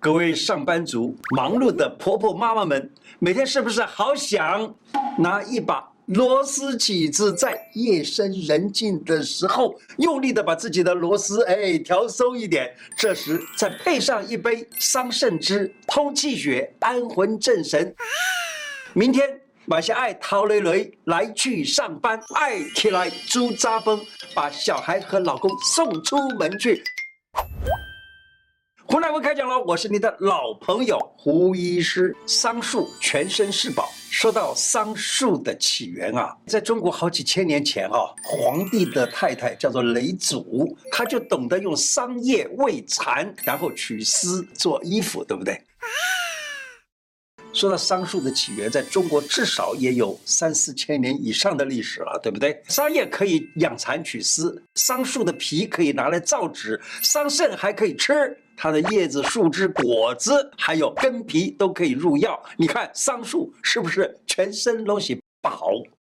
各位上班族，忙碌的婆婆妈妈们，每天是不是好想拿一把螺丝起子，在夜深人静的时候，用力的把自己的螺丝哎调松一点，这时再配上一杯桑葚汁，通气血，安魂镇神。明天买些爱陶蕾蕾来去上班，爱起来猪扎风，把小孩和老公送出门去。胡乃文开讲了，我是你的老朋友胡医师。桑树全身是宝。说到桑树的起源啊，在中国好几千年前啊，皇帝的太太叫做嫘祖，她就懂得用桑叶喂蚕，然后取丝做衣服，对不对？说到桑树的起源，在中国至少也有三四千年以上的历史了，对不对？桑叶可以养蚕取丝，桑树的皮可以拿来造纸，桑葚还可以吃。它的叶子、树枝、果子，还有根皮都可以入药。你看桑树是不是全身都是宝？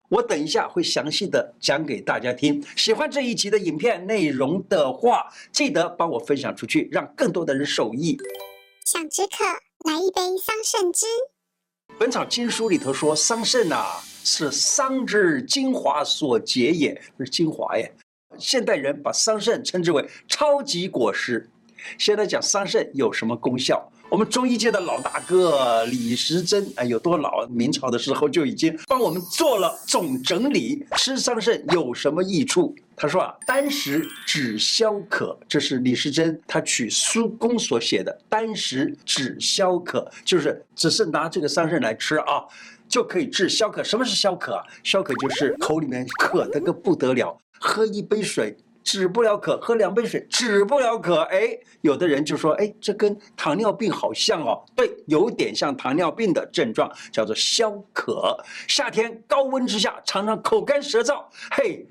我等一下会详细的讲给大家听。喜欢这一集的影片内容的话，记得帮我分享出去，让更多的人受益。想止渴，来一杯桑葚汁。《本草经书》里头说，桑葚啊是桑之精华所结也，是精华耶。现代人把桑葚称之为超级果实。现在讲桑葚有什么功效？我们中医界的老大哥李时珍，哎，有多老？明朝的时候就已经帮我们做了总整理。吃桑葚有什么益处？他说啊，单食止消渴，这是李时珍他取苏公所写的。单食止消渴，就是只是拿这个桑葚来吃啊，就可以治消渴。什么是消渴啊？消渴就是口里面渴得个不得了，喝一杯水。止不了渴，喝两杯水止不了渴。哎，有的人就说，哎，这跟糖尿病好像哦。对，有点像糖尿病的症状，叫做消渴。夏天高温之下，常常口干舌燥，嘿，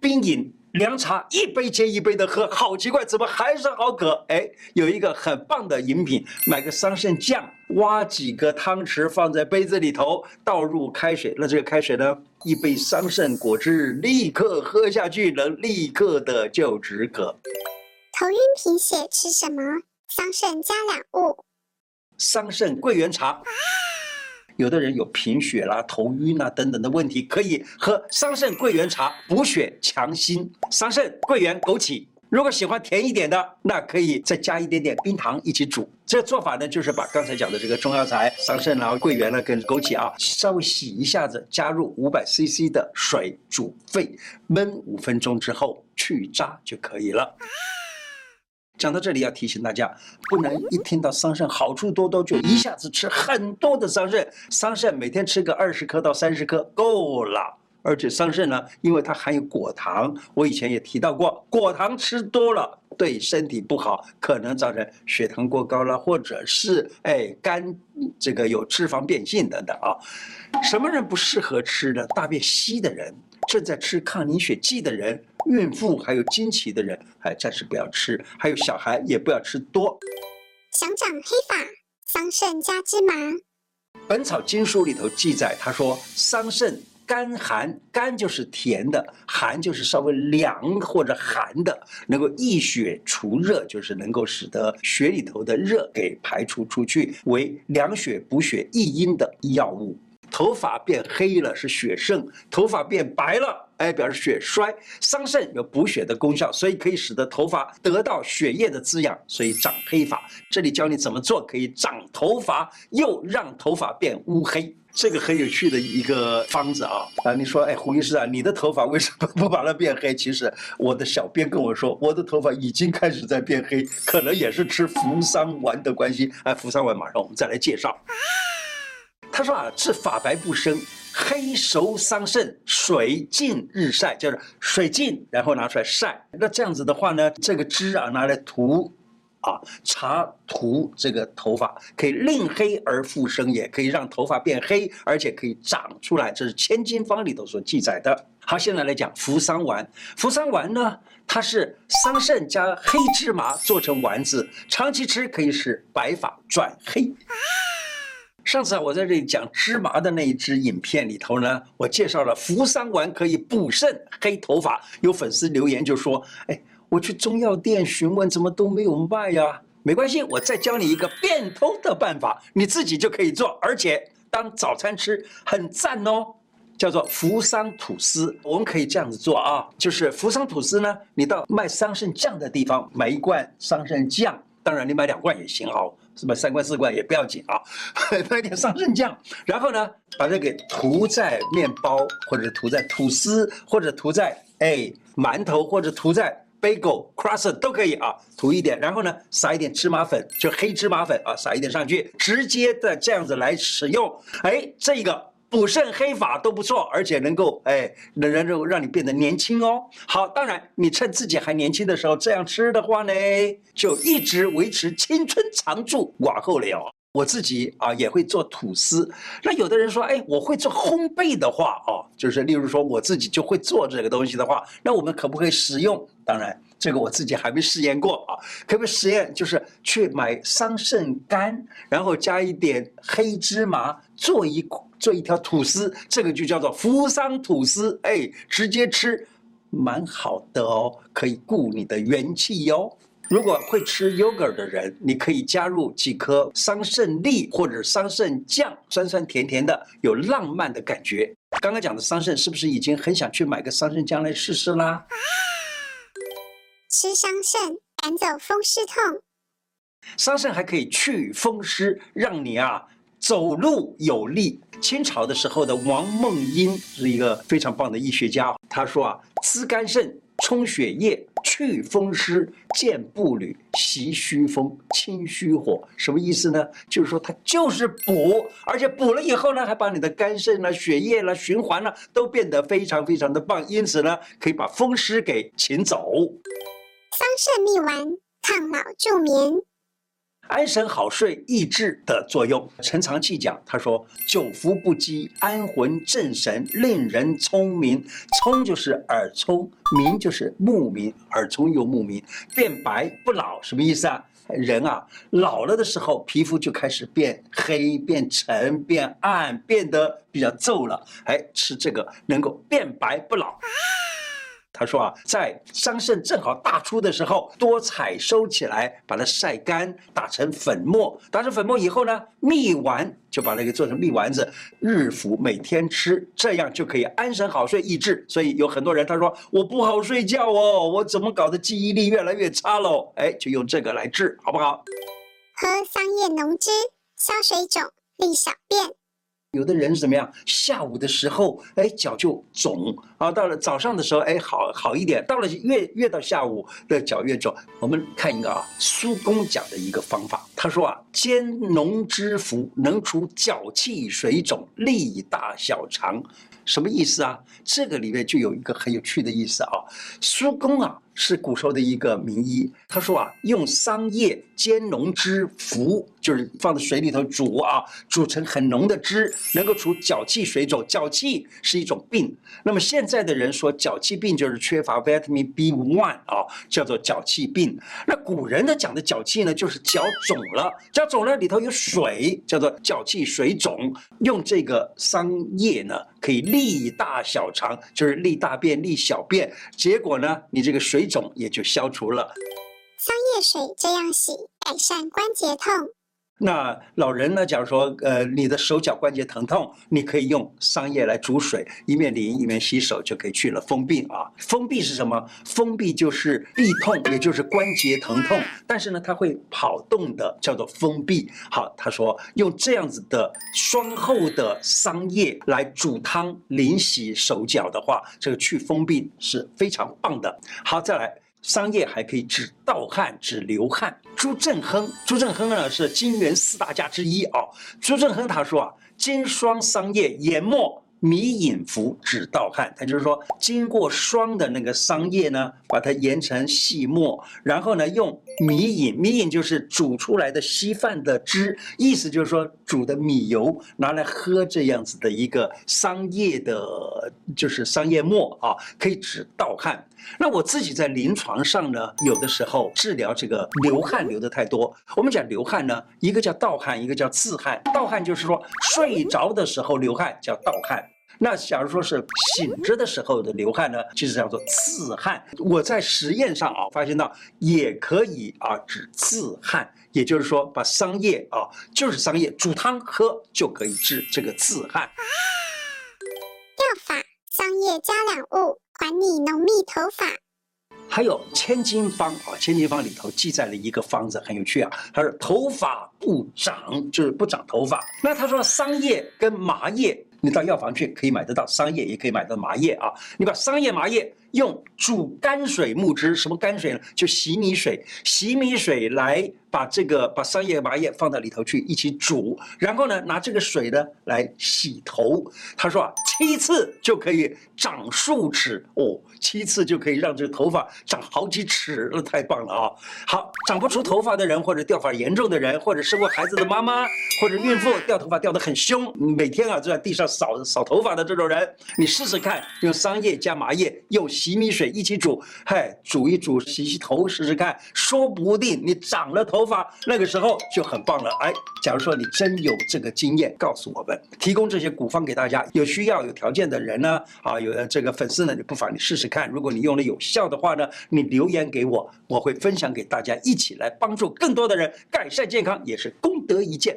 冰饮。凉茶一杯接一杯的喝，好奇怪，怎么还是好渴？哎，有一个很棒的饮品，买个桑葚酱，挖几个汤匙放在杯子里头，倒入开水，那这个开水呢，一杯桑葚果汁立刻喝下去，能立刻的就止渴。头晕贫血吃什么？桑葚加两物。桑葚桂圆茶。有的人有贫血啦、头晕啊等等的问题，可以喝桑葚桂圆茶补血强心。桑葚、桂圆、枸杞，如果喜欢甜一点的，那可以再加一点点冰糖一起煮。这做法呢，就是把刚才讲的这个中药材桑葚啊、桂圆呢跟枸杞啊，稍微洗一下子，加入五百 CC 的水煮沸，焖五分钟之后去渣就可以了。讲到这里，要提醒大家，不能一听到桑葚好处多多，就一下子吃很多的桑葚。桑葚每天吃个二十颗到三十颗够了。而且桑葚呢，因为它含有果糖，我以前也提到过，果糖吃多了对身体不好，可能造成血糖过高了，或者是哎肝这个有脂肪变性等等啊。什么人不适合吃呢？大便稀的人。正在吃抗凝血剂的人、孕妇还有经期的人，还暂时不要吃。还有小孩也不要吃多。想长黑发，桑葚加芝麻。《本草经书》里头记载，他说桑葚甘寒，甘就是甜的，寒就是稍微凉或者寒的，能够益血除热，就是能够使得血里头的热给排除出去，为凉血补血益阴的药物。头发变黑了是血盛，头发变白了，哎，表示血衰。桑葚有补血的功效，所以可以使得头发得到血液的滋养，所以长黑发。这里教你怎么做可以长头发，又让头发变乌黑，这个很有趣的一个方子啊！啊，你说，哎，胡医师啊，你的头发为什么不把它变黑？其实我的小编跟我说，我的头发已经开始在变黑，可能也是吃扶桑丸的关系。哎，扶桑丸马上我们再来介绍。他说啊，治发白不生，黑熟桑葚水浸日晒，就是水浸，然后拿出来晒。那这样子的话呢，这个汁啊拿来涂，啊擦涂这个头发，可以令黑而复生，也可以让头发变黑，而且可以长出来。这是《千金方》里头所记载的。好，现在来讲扶桑丸。扶桑丸呢，它是桑葚加黑芝麻做成丸子，长期吃可以使白发转黑。上次啊，我在这里讲芝麻的那一支影片里头呢，我介绍了扶桑丸可以补肾黑头发。有粉丝留言就说：“哎，我去中药店询问，怎么都没有卖呀？”没关系，我再教你一个变通的办法，你自己就可以做，而且当早餐吃很赞哦。叫做扶桑吐司，我们可以这样子做啊，就是扶桑吐司呢，你到卖桑葚酱的地方买一罐桑葚酱，当然你买两罐也行哦，什么？三罐四罐也不要紧啊，买点桑葚酱，然后呢，把它给涂在面包，或者涂在吐司，或者涂在哎馒头，或者涂在 bagel croissant 都可以啊，涂一点，然后呢，撒一点芝麻粉，就黑芝麻粉啊，撒一点上去，直接的这样子来使用，哎，这个。补肾黑发都不错，而且能够哎，能能让你变得年轻哦。好，当然你趁自己还年轻的时候这样吃的话呢，就一直维持青春常驻，往后了。我自己啊也会做吐司。那有的人说，哎，我会做烘焙的话哦，就是例如说我自己就会做这个东西的话，那我们可不可以使用？当然，这个我自己还没试验过啊。可不可以实验？就是去买桑葚干，然后加一点黑芝麻，做一做一条吐司，这个就叫做扶桑吐司。哎，直接吃，蛮好的哦，可以固你的元气哟。如果会吃 yogurt 的人，你可以加入几颗桑葚粒或者桑葚酱，酸酸甜甜的，有浪漫的感觉。刚刚讲的桑葚，是不是已经很想去买个桑葚酱来试试啦？吃桑葚赶走风湿痛，桑葚还可以去风湿，让你啊走路有力。清朝的时候的王梦英是一个非常棒的医学家，他说啊，滋肝肾。充血液、去风湿、健步履、习虚风、清虚火，什么意思呢？就是说它就是补，而且补了以后呢，还把你的肝肾呢、血液了、循环了都变得非常非常的棒，因此呢，可以把风湿给请走。桑葚蜜丸，抗老助眠。安神好睡益智的作用，陈长器讲，他说久服不饥，安魂镇神，令人聪明。聪就是耳聪，明就是目明，耳聪又目明，变白不老，什么意思啊？人啊老了的时候，皮肤就开始变黑、变沉、变暗，变得比较皱了。哎，吃这个能够变白不老。啊他说啊，在桑葚正好大出的时候，多采收起来，把它晒干，打成粉末。打成粉末以后呢，蜜丸就把那个做成蜜丸子，日服每天吃，这样就可以安神好睡益智。所以有很多人他说我不好睡觉哦，我怎么搞得记忆力越来越差喽？哎，就用这个来治，好不好？喝桑叶浓汁，消水肿，利小便。有的人怎么样？下午的时候，哎，脚就肿啊；到了早上的时候，哎，好好一点。到了越越到下午的脚越肿。我们看一个啊，苏公讲的一个方法。他说啊，煎浓汁服，能除脚气水肿，利大小肠。什么意思啊？这个里面就有一个很有趣的意思啊。苏公啊。是古时候的一个名医，他说啊，用桑叶煎浓汁服，就是放在水里头煮啊，煮成很浓的汁，能够除脚气水肿。脚气是一种病，那么现在的人说脚气病就是缺乏 vitamin B one 啊，叫做脚气病。那古人的讲的脚气呢，就是脚肿了，脚肿了里头有水，叫做脚气水肿。用这个桑叶呢，可以利大小肠，就是利大便、利小便。结果呢，你这个水。肿也就消除了。桑叶水这样洗，改善关节痛。那老人呢？假如说，呃，你的手脚关节疼痛，你可以用桑叶来煮水，一面淋一面洗手，就可以去了风病啊。风病是什么？风病就是痹痛，也就是关节疼痛，但是呢，它会跑动的，叫做风痹。好，他说用这样子的霜厚的桑叶来煮汤淋洗手脚的话，这个去风病是非常棒的。好，再来。商业还可以止盗汗、止流汗。朱正亨，朱正亨呢是金元四大家之一啊。朱正亨他说啊，金霜商业研末。米饮服止盗汗，他就是说，经过霜的那个桑叶呢，把它研成细末，然后呢，用米饮，米饮就是煮出来的稀饭的汁，意思就是说，煮的米油拿来喝这样子的一个桑叶的，就是桑叶末啊，可以止盗汗。那我自己在临床上呢，有的时候治疗这个流汗流得太多，我们讲流汗呢，一个叫盗汗，一个叫自汗。盗汗就是说睡着的时候流汗叫盗汗。那假如说是醒着的时候的流汗呢，就是叫做自汗。我在实验上啊发现到也可以啊治自汗，也就是说把桑叶啊就是桑叶煮汤喝就可以治这个自汗。药法：桑叶加两物，还你浓密头发。还有千金方啊，千金方里头记载了一个方子，很有趣啊。他说头发不长，就是不长头发。那他说桑叶跟麻叶，你到药房去可以买得到桑叶，也可以买到麻叶啊。你把桑叶、麻叶用煮泔水木汁，什么泔水呢？就洗米水，洗米水来。把这个把桑叶麻叶放到里头去一起煮，然后呢，拿这个水呢来洗头。他说啊，七次就可以长数尺哦，七次就可以让这个头发长好几尺，那太棒了啊！好，长不出头发的人，或者掉发严重的人，或者生过孩子的妈妈，或者孕妇掉头发掉得很凶，每天啊就在地上扫扫头发的这种人，你试试看，用桑叶加麻叶，用洗米水一起煮，嗨，煮一煮，洗洗头试试看，说不定你长了头。头发那个时候就很棒了，哎，假如说你真有这个经验，告诉我们，提供这些古方给大家，有需要有条件的人呢，啊，有这个粉丝呢，你不妨你试试看，如果你用了有效的话呢，你留言给我，我会分享给大家，一起来帮助更多的人改善健康，也是功德一件。